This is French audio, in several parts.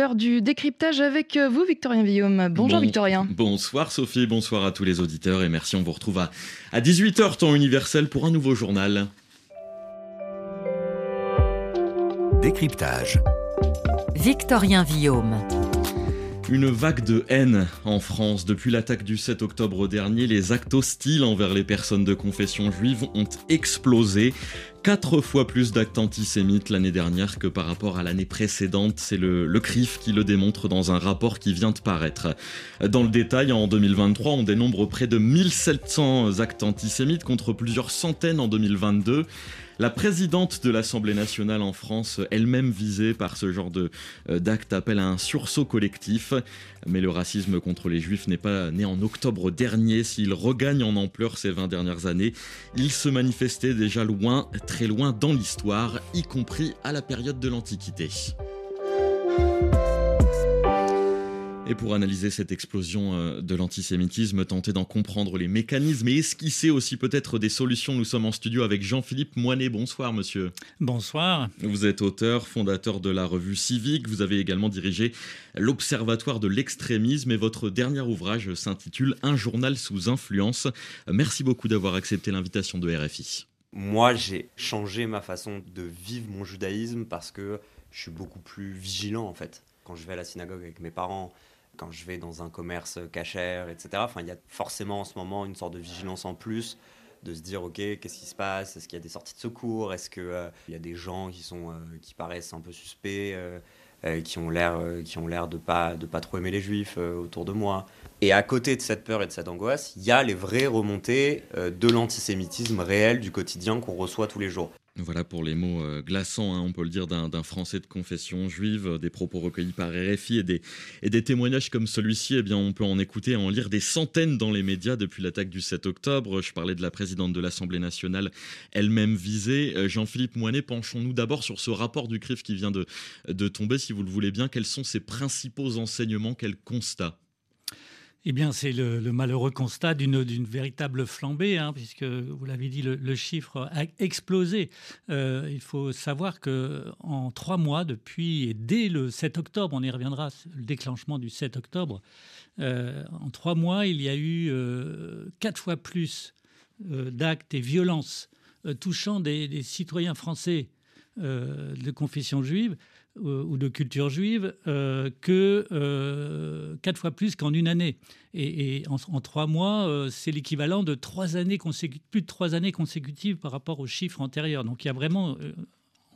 L'heure du décryptage avec vous, Victorien Villaume. Bonjour Victorien. Bonsoir Sophie, bonsoir à tous les auditeurs et merci, on vous retrouve à, à 18h temps universel pour un nouveau journal. Décryptage. Victorien Villaume. Une vague de haine en France. Depuis l'attaque du 7 octobre dernier, les actes hostiles envers les personnes de confession juive ont explosé. Quatre fois plus d'actes antisémites l'année dernière que par rapport à l'année précédente. C'est le, le CRIF qui le démontre dans un rapport qui vient de paraître. Dans le détail, en 2023, on dénombre près de 1700 actes antisémites contre plusieurs centaines en 2022. La présidente de l'Assemblée nationale en France, elle-même visée par ce genre euh, d'acte, appelle à un sursaut collectif. Mais le racisme contre les juifs n'est pas né en octobre dernier. S'il regagne en ampleur ces 20 dernières années, il se manifestait déjà loin, très loin dans l'histoire, y compris à la période de l'Antiquité. Et pour analyser cette explosion euh, de l'antisémitisme, tenter d'en comprendre les mécanismes et esquisser aussi peut-être des solutions, nous sommes en studio avec Jean-Philippe Moinet. Bonsoir monsieur. Bonsoir. Vous êtes auteur, fondateur de la revue Civique. Vous avez également dirigé l'Observatoire de l'extrémisme et votre dernier ouvrage s'intitule Un journal sous influence. Merci beaucoup d'avoir accepté l'invitation de RFI. Moi, j'ai changé ma façon de vivre mon judaïsme parce que je suis beaucoup plus vigilant en fait. Quand je vais à la synagogue avec mes parents, quand je vais dans un commerce cachère, etc. Il y a forcément en ce moment une sorte de vigilance en plus de se dire ok qu'est-ce qui se passe? Est-ce qu'il y a des sorties de secours? Est-ce qu'il euh, y a des gens qui sont euh, qui paraissent un peu suspects euh, qui ont l'air qui ont l'air de pas de pas trop aimer les juifs autour de moi. Et à côté de cette peur et de cette angoisse il y a les vraies remontées de l'antisémitisme réel du quotidien qu'on reçoit tous les jours voilà pour les mots euh, glaçants, hein, on peut le dire, d'un Français de confession juive, euh, des propos recueillis par RFI et des, témoignages comme celui-ci, eh bien, on peut en écouter et en lire des centaines dans les médias depuis l'attaque du 7 octobre. Je parlais de la présidente de l'Assemblée nationale, elle-même visée. Euh, Jean-Philippe Moinet, penchons-nous d'abord sur ce rapport du CRIF qui vient de, de tomber, si vous le voulez bien. Quels sont ses principaux enseignements, quels constats eh bien, c'est le, malheureux constat d'une véritable flambée, hein, puisque vous l'avez dit, le, chiffre a explosé. Euh, il faut savoir que trois mois, depuis et dès le 7 octobre, on y reviendra, le déclenchement du 7 octobre, euh, en trois mois, il y a eu euh, quatre fois plus d'actes et violences touchant des, citoyens français de confession juive ou de culture juive euh, que euh, quatre fois plus qu'en une année. Et, en, trois mois, euh, c'est l'équivalent de trois années plus de trois années consécutives par rapport aux chiffres antérieurs. Donc il y a vraiment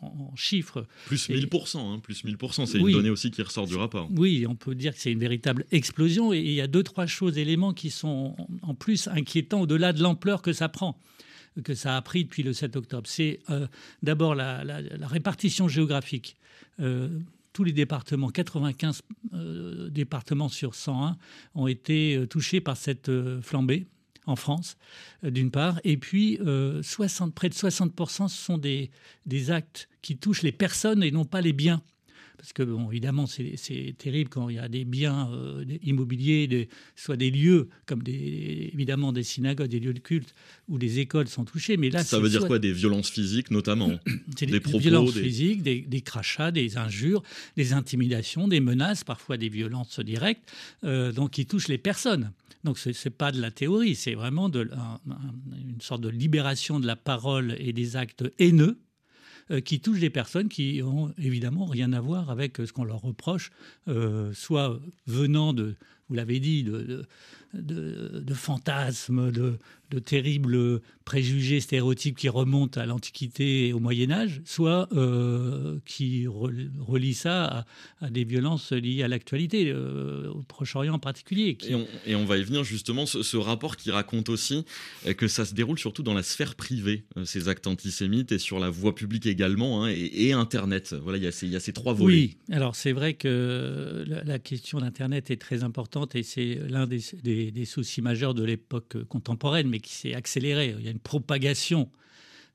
en chiffres. Plus 1000%, hein, plus 1000%, c'est une donnée aussi qui ressort du rapport. Oui, on peut dire que c'est une véritable explosion et il y a deux, trois choses, éléments qui sont en plus inquiétants au-delà de l'ampleur que ça prend que ça a pris depuis le 7 octobre. C'est d'abord la, répartition géographique. Euh, tous les départements, 95 euh, départements sur 101, ont été euh, touchés par cette flambée en France, d'une part. Et puis, 60, près de 60%, ce sont des, des actes qui touchent les personnes et non pas les biens parce que, bon, évidemment, c'est terrible quand il y a des biens euh, immobiliers, soit des lieux, comme des, évidemment des synagogues, des lieux de culte, où des écoles sont touchées. Mais là, ça veut dire quoi Des violences physiques, notamment des, des, propos, violences physiques, des, crachats, des injures, des intimidations, des menaces, parfois des violences directes, euh, donc qui touchent les personnes. Donc ce n'est pas de la théorie, c'est vraiment de, une sorte de libération de la parole et des actes haineux qui touchent des personnes qui ont évidemment rien à voir avec ce qu'on leur reproche, euh, soit venant de, vous l'avez dit, de, de, fantasmes, de, terribles préjugés, stéréotypes qui remontent à l'Antiquité et au Moyen Âge, soit euh, qui relient ça à, des violences liées à l'actualité, euh, au Proche-Orient en particulier. Et, on, va y venir justement, ce, rapport qui raconte aussi euh, que ça se déroule surtout dans la sphère privée, ces actes antisémites, et sur la voie publique également, hein, et, Internet. Voilà, il y, a ces, il y a ces trois volets. Oui, alors c'est vrai que la, question d'Internet est très importante, et c'est l'un des des, soucis majeurs de l'époque contemporaine, mais qui s'est accéléré. Il y a une propagation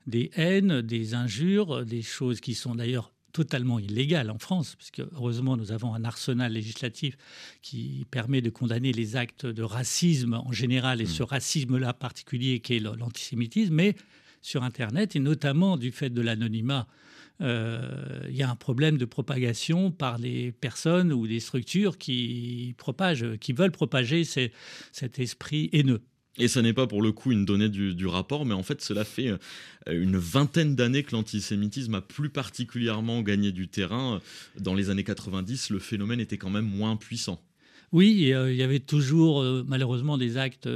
des haines, des injures, des choses qui sont d'ailleurs totalement illégales en France, puisque heureusement nous avons un arsenal législatif qui permet de condamner les actes de racisme en général et mmh. ce racisme-là particulier qui est l'antisémitisme, mais sur Internet, et notamment du fait de l'anonymat. Il y a un problème de propagation par les personnes ou des structures qui propagent, qui veulent propager cet esprit haineux. Et ce n'est pas pour le coup une donnée du, rapport, mais en fait cela fait euh, une vingtaine d'années que l'antisémitisme a plus particulièrement gagné du terrain. Dans les années 90, le phénomène était quand même moins puissant. Oui, euh, il y avait toujours euh, malheureusement des actes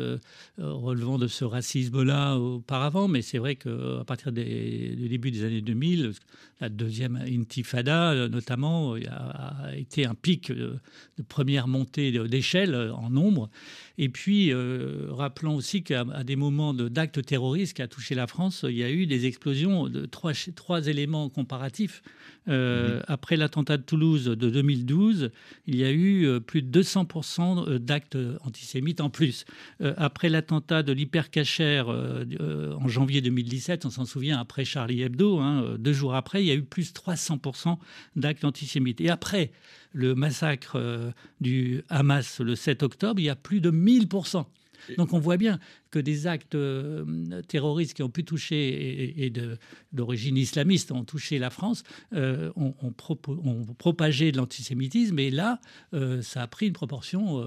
relevant de ce racisme-là auparavant, mais c'est vrai qu'à partir des, du début des années 2000, la deuxième intifada notamment a, été un pic de première montée d'échelle en nombre. Et puis, euh, rappelons aussi qu'à des moments d'actes terroristes qui a touché la France, il y a eu des explosions de trois, trois éléments comparatifs. Euh, mhm. Après l'attentat de Toulouse de 2012, il y a eu euh, plus de 200% d'actes antisémites en plus. après l'attentat de l'hypercachère en janvier 2017, on s'en souvient, après Charlie Hebdo, hein, deux jours après, il y a eu plus de 300% d'actes antisémites. Et après le massacre euh, du Hamas le 7 octobre, il y a plus de 1000%. Donc on voit bien que des actes euh, terroristes qui ont pu toucher et, d'origine islamiste ont touché la France, euh, ont, propagé de l'antisémitisme et là, ça a pris une proportion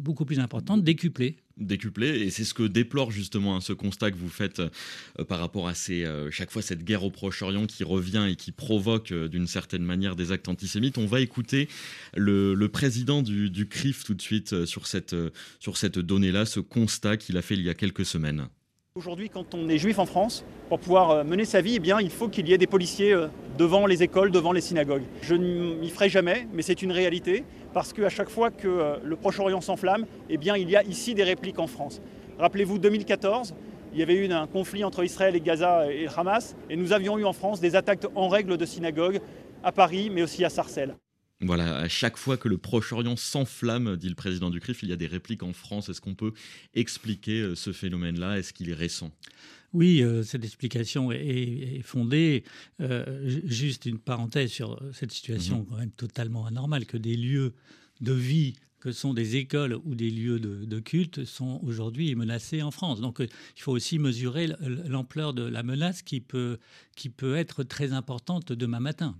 beaucoup plus importante, décuplée décuplé. Et c'est ce que déplore justement hein, ce constat que vous faites euh, par rapport à ces, euh, chaque fois cette guerre au Proche-Orient qui revient et qui provoque euh, d'une certaine manière des actes antisémites. On va écouter le, président du, CRIF tout de suite sur cette, sur cette donnée-là, ce constat qu'il fait il y a quelques semaines. Aujourd'hui, quand on est juif en France, pour pouvoir mener sa vie, eh bien, il faut qu'il y ait des policiers devant les écoles, devant les synagogues. Je ne m'y ferai jamais, mais c'est une réalité parce qu'à chaque fois que euh, le Proche-Orient s'enflamme, eh bien, il y a ici des répliques en France. Rappelez-vous 2014, il y avait eu un conflit entre Israël et Gaza et Hamas, et nous avions eu en France des attaques en règle de synagogues à Paris, mais aussi à Sarcelles. Voilà, à chaque fois que le Proche-Orient s'enflamme, dit le président du CRIF, il y a des répliques en France. Est-ce qu'on peut expliquer euh, ce phénomène-là? Est-ce qu'il est récent? Oui, euh, cette explication est, fondée. Euh, juste une parenthèse sur cette situation mhm. quand même totalement anormale, que des lieux de vie que sont des écoles ou des lieux de, culte sont aujourd'hui menacés en France. Donc il faut aussi mesurer l'ampleur de la menace qui peut, qui peut être très importante demain matin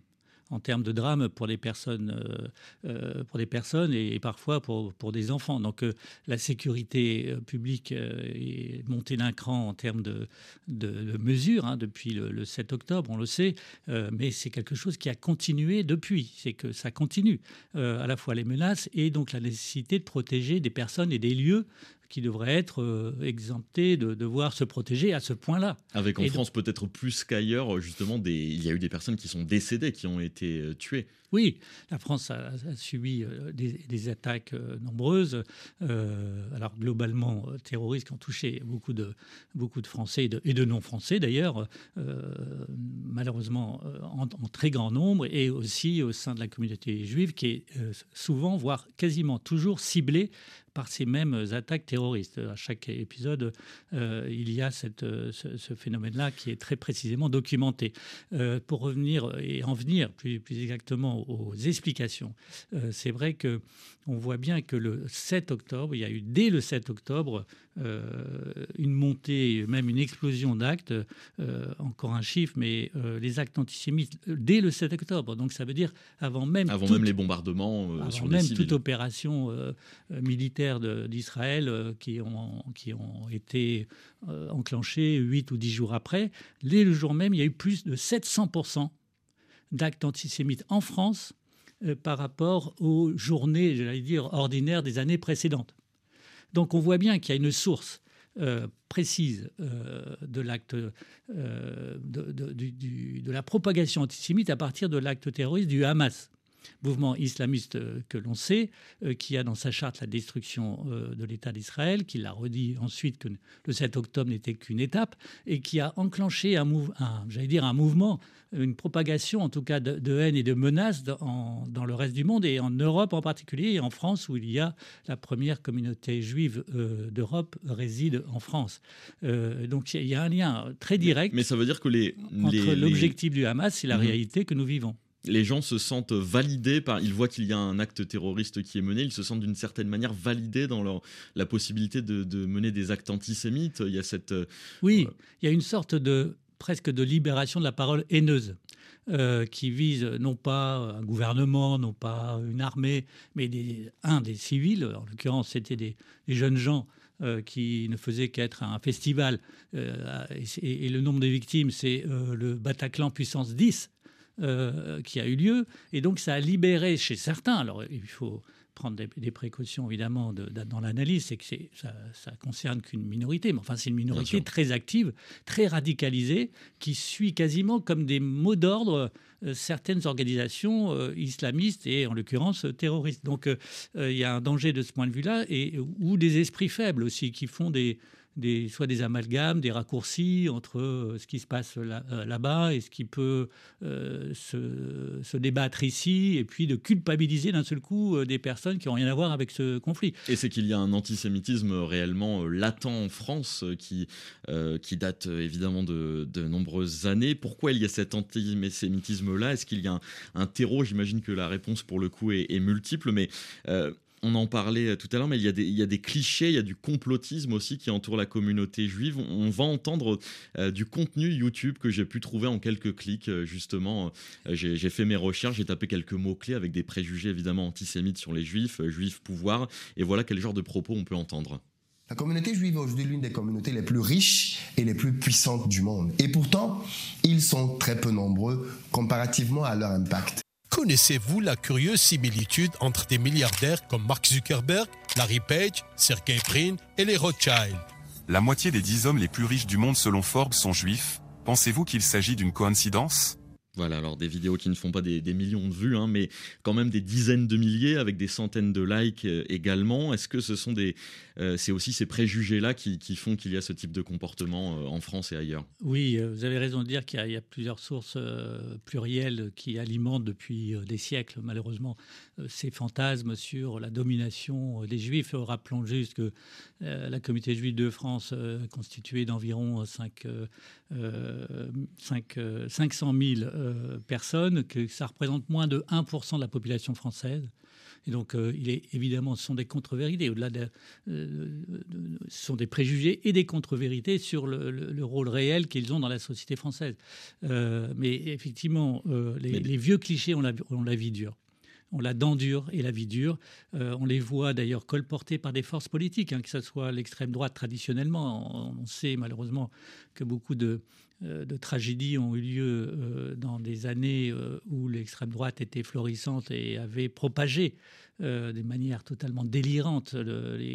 en termes de drame pour les personnes, euh, euh, pour des personnes et, parfois pour, pour, des enfants. Donc euh, la sécurité publique est montée d'un cran en termes de, de, mesures hein, depuis le, 7 octobre, on le sait, mais c'est quelque chose qui a continué depuis. C'est que ça continue à la fois les menaces et donc la nécessité de protéger des personnes et des lieux qui devraient être euh, exemptés de devoir se protéger à ce point-là. Avec en France peut-être plus qu'ailleurs, justement, des... il y a eu des personnes qui sont décédées, qui ont été euh, tuées. Oui, la France a, subi euh, des, attaques nombreuses, alors globalement terroristes qui ont touché beaucoup de, beaucoup de Français et de, non-Français d'ailleurs, malheureusement en, en, très grand nombre, et aussi au sein de la communauté juive qui est souvent, voire quasiment toujours ciblée par ces mêmes attaques terroristes. À chaque épisode, euh, il y a cette, euh, ce, phénomène-là qui est très précisément documenté. Euh, pour revenir et en venir plus, plus exactement aux explications, c'est vrai que on voit bien que le 7 octobre, il y a eu dès le 7 octobre une montée, même une explosion d'actes, encore un chiffre, mais les actes antisémites dès le 7 octobre. Donc ça veut dire avant même avant même les bombardements avant sur même toute opération militaire d'Israël euh, qui, ont, qui ont été euh, enclenchés 8 ou 10 jours après. Dès le jour même, il y a eu plus de 700% d'actes antisémites en France euh, par rapport aux journées, j'allais dire, ordinaires des années précédentes. Donc on voit bien qu'il y a une source précise de l'acte de, de, la propagation antisémite à partir de l'acte terroriste du Hamas mouvement islamiste euh, que l'on sait, euh, qui a dans sa charte la destruction euh, de l'État d'Israël, qui l'a redit ensuite que le 7 octobre n'était qu'une étape, et qui a enclenché un, j'allais dire un mouvement, une propagation en tout cas de, haine et de menaces dans, dans, le reste du monde, et en Europe en particulier, et en France où il y a la première communauté juive d'Europe réside en France. donc il y, a un lien très direct mais, ça veut dire que les, entre l'objectif du Hamas et la mhm. réalité que nous vivons. Les gens se sentent validés par. Ils voient qu'il y a un acte terroriste qui est mené, ils se sentent d'une certaine manière validés dans leur, la possibilité de, mener des actes antisémites. Il y a cette. Euh, oui, il y a une sorte de presque de libération de la parole haineuse. Euh, qui vise non pas un gouvernement, non pas une armée, mais des, un des civils. En l'occurrence, c'était des, jeunes gens euh, qui ne faisaient qu'être un festival. et, et, le nombre de victimes, c'est le Bataclan puissance 10 euh, qui a eu lieu. Et donc, ça a libéré chez certains, alors il faut prendre des, précautions évidemment dans l'analyse, c'est que ça, ça concerne qu'une minorité, mais enfin c'est une minorité très active, très radicalisée, qui suit quasiment comme des mots d'ordre euh, certaines organisations euh, islamistes et en l'occurrence terroristes. Donc il y a un danger de ce point de vue-là, et ou des esprits faibles aussi qui font des des, soit des amalgames, des raccourcis entre euh, ce qui se passe euh, là-bas et ce qui peut euh, se, débattre ici, et puis de culpabiliser d'un seul coup des personnes qui n'ont rien à voir avec ce conflit. Et c'est qu'il y a un antisémitisme réellement latent en France qui, qui date évidemment de, nombreuses années. Pourquoi il y a cet antisémitisme-là? Est-ce qu'il y a un, terreau? J'imagine que la réponse pour le coup est, est multiple, mais on en parlait euh, tout à l'heure, mais il y, a des, clichés, il y a du complotisme aussi qui entoure la communauté juive. On, va entendre euh, du contenu YouTube que j'ai pu trouver en quelques clics. Euh, justement, j'ai fait mes recherches, j'ai tapé quelques mots-clés avec des préjugés évidemment antisémites sur les juifs, juifs pouvoir, et voilà quel genre de propos on peut entendre. La communauté juive est aujourd'hui l'une des communautés les plus riches et les plus puissantes du monde. Et pourtant, ils sont très peu nombreux comparativement à leur impact. Connaissez-vous la curieuse similitude entre des milliardaires comme Mark Zuckerberg, Larry Page, Sergey Brin et les Rothschild? La moitié des dix hommes les plus riches du monde selon Forbes sont juifs. Pensez-vous qu'il s'agit d'une coïncidence? Voilà, alors des vidéos qui ne font pas des, millions de vues, hein, mais quand même des dizaines de milliers avec des centaines de likes euh, également. Est-ce que ce sont des, euh, c'est aussi ces préjugés-là qui, font qu'il y a ce type de comportement euh, en France et ailleurs? Oui, vous avez raison de dire qu'il y, a plusieurs sources plurielles qui alimentent depuis des siècles, malheureusement, ces fantasmes sur la domination des Juifs. Rappelons juste que la communauté juive de France, constituée d'environ 5, 5, 500 000 euh, personnes, que ça représente moins de 1% de la population française. Et donc, euh, il est évidemment, ce sont des contre-vérités. Au-delà de, euh, ce sont des préjugés et des contre-vérités sur le, rôle réel qu'ils ont dans la société française. mais effectivement, les, vieux clichés ont la, la vie dure on la dent dure et la vie dure. on les voit d'ailleurs colportés par des forces politiques, hein, que ce soit l'extrême droite traditionnellement. on, sait malheureusement que beaucoup de, de tragédies ont eu lieu euh, dans des années euh, où l'extrême droite était florissante et avait propagé de manière totalement délirante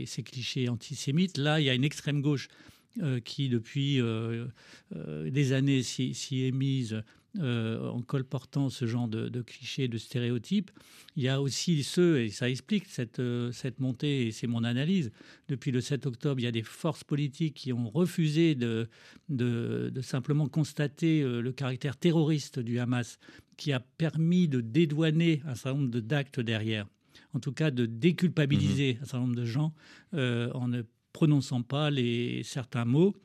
ces clichés antisémites. Là, il y a une extrême gauche qui, depuis des années, s'y est mise euh, en colportant ce genre de, clichés, de stéréotypes. Il y a aussi ceux, et ça explique cette, euh, cette montée, et c'est mon analyse, depuis le 7 octobre, il y a des forces politiques qui ont refusé de, de, simplement constater euh, le caractère terroriste du Hamas, qui a permis de dédouaner un certain nombre d'actes derrière, en tout cas de déculpabiliser mmh un certain nombre de gens en ne prononçant pas les, certains mots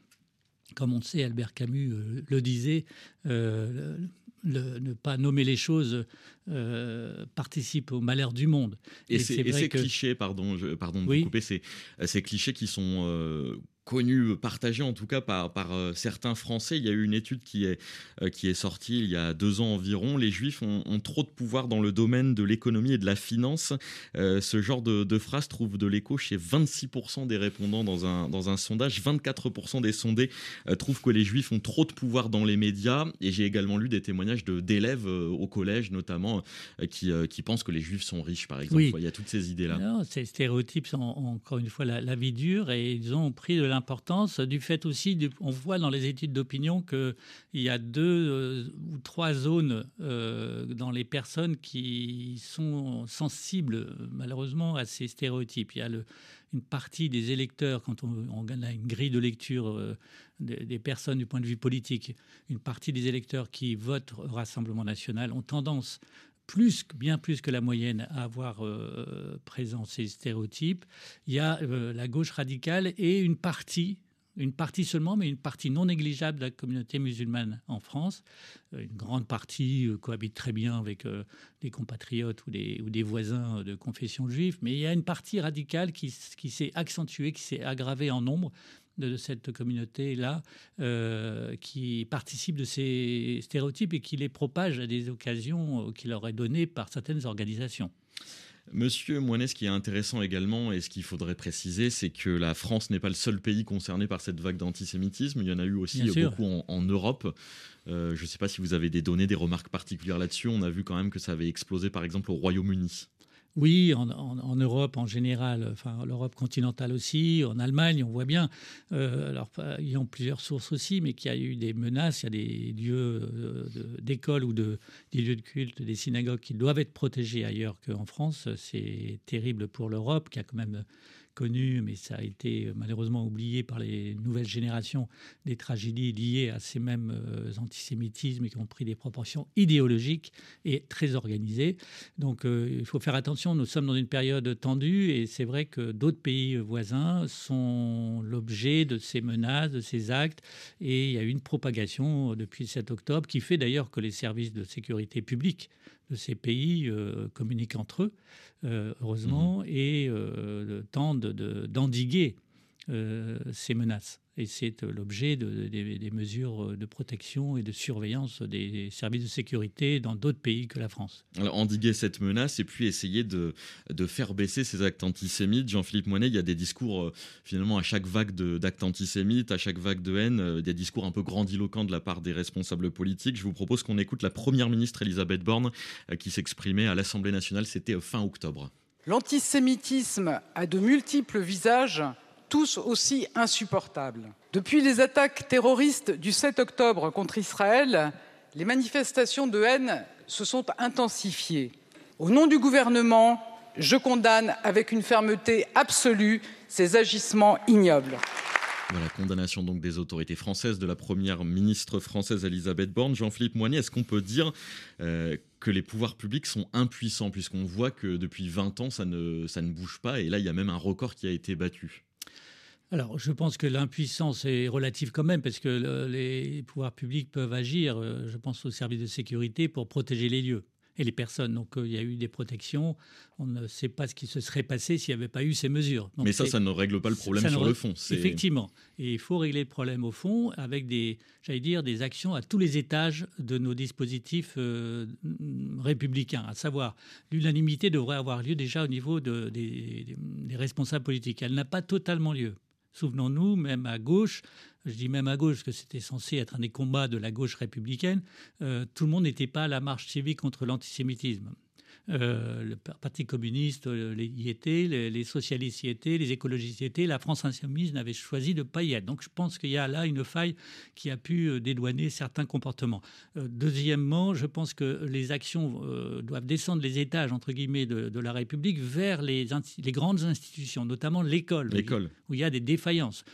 comme on sait, Albert Camus euh, le disait, euh, ne pas nommer les choses euh, participe au malheur du monde. Et, ces clichés, pardon, pardon de vous couper, ces, clichés qui sont connu, partagé en tout cas par, par euh, certains Français. Il y a eu une étude qui est, euh, qui est sortie il y a deux ans environ. Les Juifs ont, trop de pouvoir dans le domaine de l'économie et de la finance. Euh, ce genre de, phrase trouve de l'écho chez 26% des répondants dans un, dans un sondage. 24% des sondés trouvent que les Juifs ont trop de pouvoir dans les médias. Et j'ai également lu des témoignages d'élèves au collège notamment qui, qui pensent que les Juifs sont riches, par exemple. Il y a toutes ces idées-là. Ces stéréotypes sont encore une fois la, la vie dure et ils ont pris de la importance du fait aussi, on voit dans les études d'opinion qu'il y a deux euh, ou trois zones euh, dans les personnes qui sont sensibles malheureusement à ces stéréotypes. Il y a une partie des électeurs, quand on, a une grille de lecture euh, des, des, personnes du point de vue politique, une partie des électeurs qui votent au Rassemblement national ont tendance plus, bien plus que la moyenne à avoir euh, présent ces stéréotypes. Il y a euh, la gauche radicale et une partie une partie seulement, mais une partie non négligeable de la communauté musulmane en France. Euh, une grande partie cohabite très bien avec des compatriotes ou des, voisins de confession juive, mais il y a une partie radicale qui s'est accentuée, qui s'est aggravée en nombre de cette communauté-là qui participe de ces stéréotypes et qui les propage à des occasions qui leur est données par certaines organisations. Monsieur Moinet, ce qui est intéressant également et ce qu'il faudrait préciser, c'est que la France n'est pas le seul pays concerné par cette vague d'antisémitisme. Il y en a eu aussi beaucoup en, Europe. Euh, je ne sais pas si vous avez des données, des remarques particulières là-dessus. On a vu quand même que ça avait explosé par exemple au Royaume-Uni. Oui, en, Europe en général, enfin l'Europe continentale aussi, en Allemagne, on voit bien, euh, alors il y a plusieurs sources aussi, mais qu'il y a eu des menaces, il y a des lieux euh, d'école ou de, des lieux de culte, des synagogues qui doivent être protégés ailleurs qu'en France. C'est terrible pour l'Europe qui a quand même connu, mais ça a été malheureusement oublié par les nouvelles générations, des tragédies liées à ces mêmes euh, antisémitismes qui ont pris des proportions idéologiques et très organisées. Donc euh, il faut faire attention, nous sommes dans une période tendue et c'est vrai que d'autres pays voisins sont l'objet de ces menaces, de ces actes et il y a eu une propagation depuis le 7 octobre qui fait d'ailleurs que les services de sécurité publique de ces pays euh, communiquent entre eux, euh, heureusement, mmh. et euh, tentent d'endiguer ces menaces. Et c'est l'objet des mesures de protection et de surveillance des services de sécurité dans d'autres pays que la France. Alors, endiguer cette menace et puis essayer de, de faire baisser ces actes antisémites. Jean-Philippe Moinet, il y a des discours, euh, finalement, à chaque vague d'actes antisémites, à chaque vague de haine, euh, des discours un peu grandiloquents de la part des responsables politiques. Je vous propose qu'on écoute la première ministre Elisabeth Borne euh, qui s'exprimait à l'Assemblée nationale, c'était fin octobre. L'antisémitisme a de multiples visages tous aussi insupportables. Depuis les attaques terroristes du 7 octobre contre Israël, les manifestations de haine se sont intensifiées. Au nom du gouvernement, je condamne avec une fermeté absolue ces agissements ignobles. La condamnation donc des autorités françaises, de la première ministre française Elisabeth Borne. Jean-Philippe Moignet, est-ce qu'on peut dire euh, que les pouvoirs publics sont impuissants, puisqu'on voit que depuis 20 ans, ça ne bouge pas, et là, il y a même un record qui a été battu? Alors, je pense que l'impuissance est relative quand même, parce que les pouvoirs publics peuvent agir, euh, je pense aux services de sécurité, pour protéger les lieux et les personnes. Donc euh, il y a eu des protections. On ne sait pas ce qui se serait passé s'il n'y avait pas eu ces mesures. Mais ça, ça ne règle pas le problème sur le fond. Effectivement. Et il faut régler le problème au fond avec des, j'allais dire, des actions à tous les étages de nos dispositifs euh, républicains. À savoir, l'unanimité devrait avoir lieu déjà au niveau de, des responsables politiques. Elle n'a pas totalement lieu. Souvenons-nous, même à gauche, je dis même à gauche, parce que c'était censé être un des combats de la gauche républicaine, euh, tout le monde n'était pas à la marche civique contre l'antisémitisme. Euh, le Parti communiste euh, y était, les, socialistes y étaient, les écologistes y étaient, la France insoumise n'avait choisi de ne pas y être. Donc je pense qu'il y a là une faille qui a pu euh, dédouaner certains comportements. deuxièmement, je pense que les actions doivent descendre les étages, entre guillemets, de, la République vers les, les, grandes institutions, notamment l'école, où, il y a des défaillances.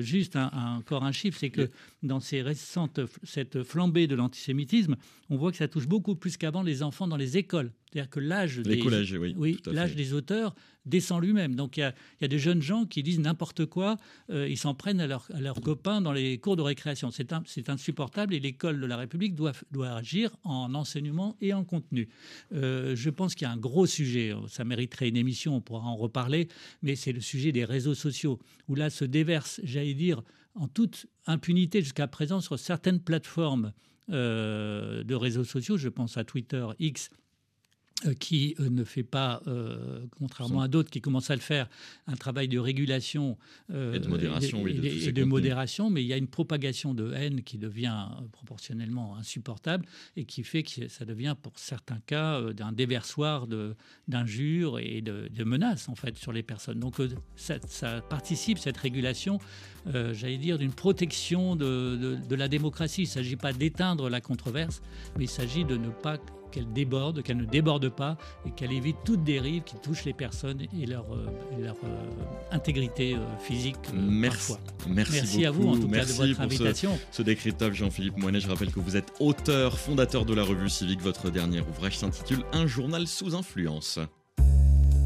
juste encore un chiffre, c'est que dans ces récentes, cette flambée de l'antisémitisme, on voit que ça touche beaucoup plus qu'avant les enfants dans les écoles. C'est-à-dire que l'âge des, oui, l'âge des auteurs descend lui-même. Donc il y, a, des jeunes gens qui disent n'importe quoi, euh, ils s'en prennent à, leurs copains dans les cours de récréation. C'est, insupportable et l'école de la République doit, doit agir en enseignement et en contenu. Euh, je pense qu'il y a un gros sujet, ça mériterait une émission, on pourra en reparler, mais c'est le sujet des réseaux sociaux, où là se déverse, j'allais dire, en toute impunité jusqu'à présent sur certaines plateformes euh, de réseaux sociaux, je pense à Twitter, X, euh, qui euh, ne fait pas, euh, contrairement à d'autres qui commencent à le faire, un travail de régulation et de modération, et, de, modération, mais il y a une propagation de haine qui devient proportionnellement insupportable et qui fait que ça devient, pour certains cas, d'un déversoir d'injures et de, menaces en fait sur les personnes. Donc ça, ça participe cette régulation, j'allais dire, d'une protection de, de la démocratie. Il ne s'agit pas d'éteindre la controverse, mais il s'agit de ne pas qu'elle déborde, qu'elle ne déborde pas et qu'elle évite toute dérive qui touche les personnes et leur, euh, leur euh, intégrité euh, physique. Merci. Merci, Merci à vous en tout cas de votre invitation. Ce, ce décryptage, Jean-Philippe Moinet, je rappelle que vous êtes auteur, fondateur de la revue civique. Votre dernier ouvrage s'intitule Un journal sous influence.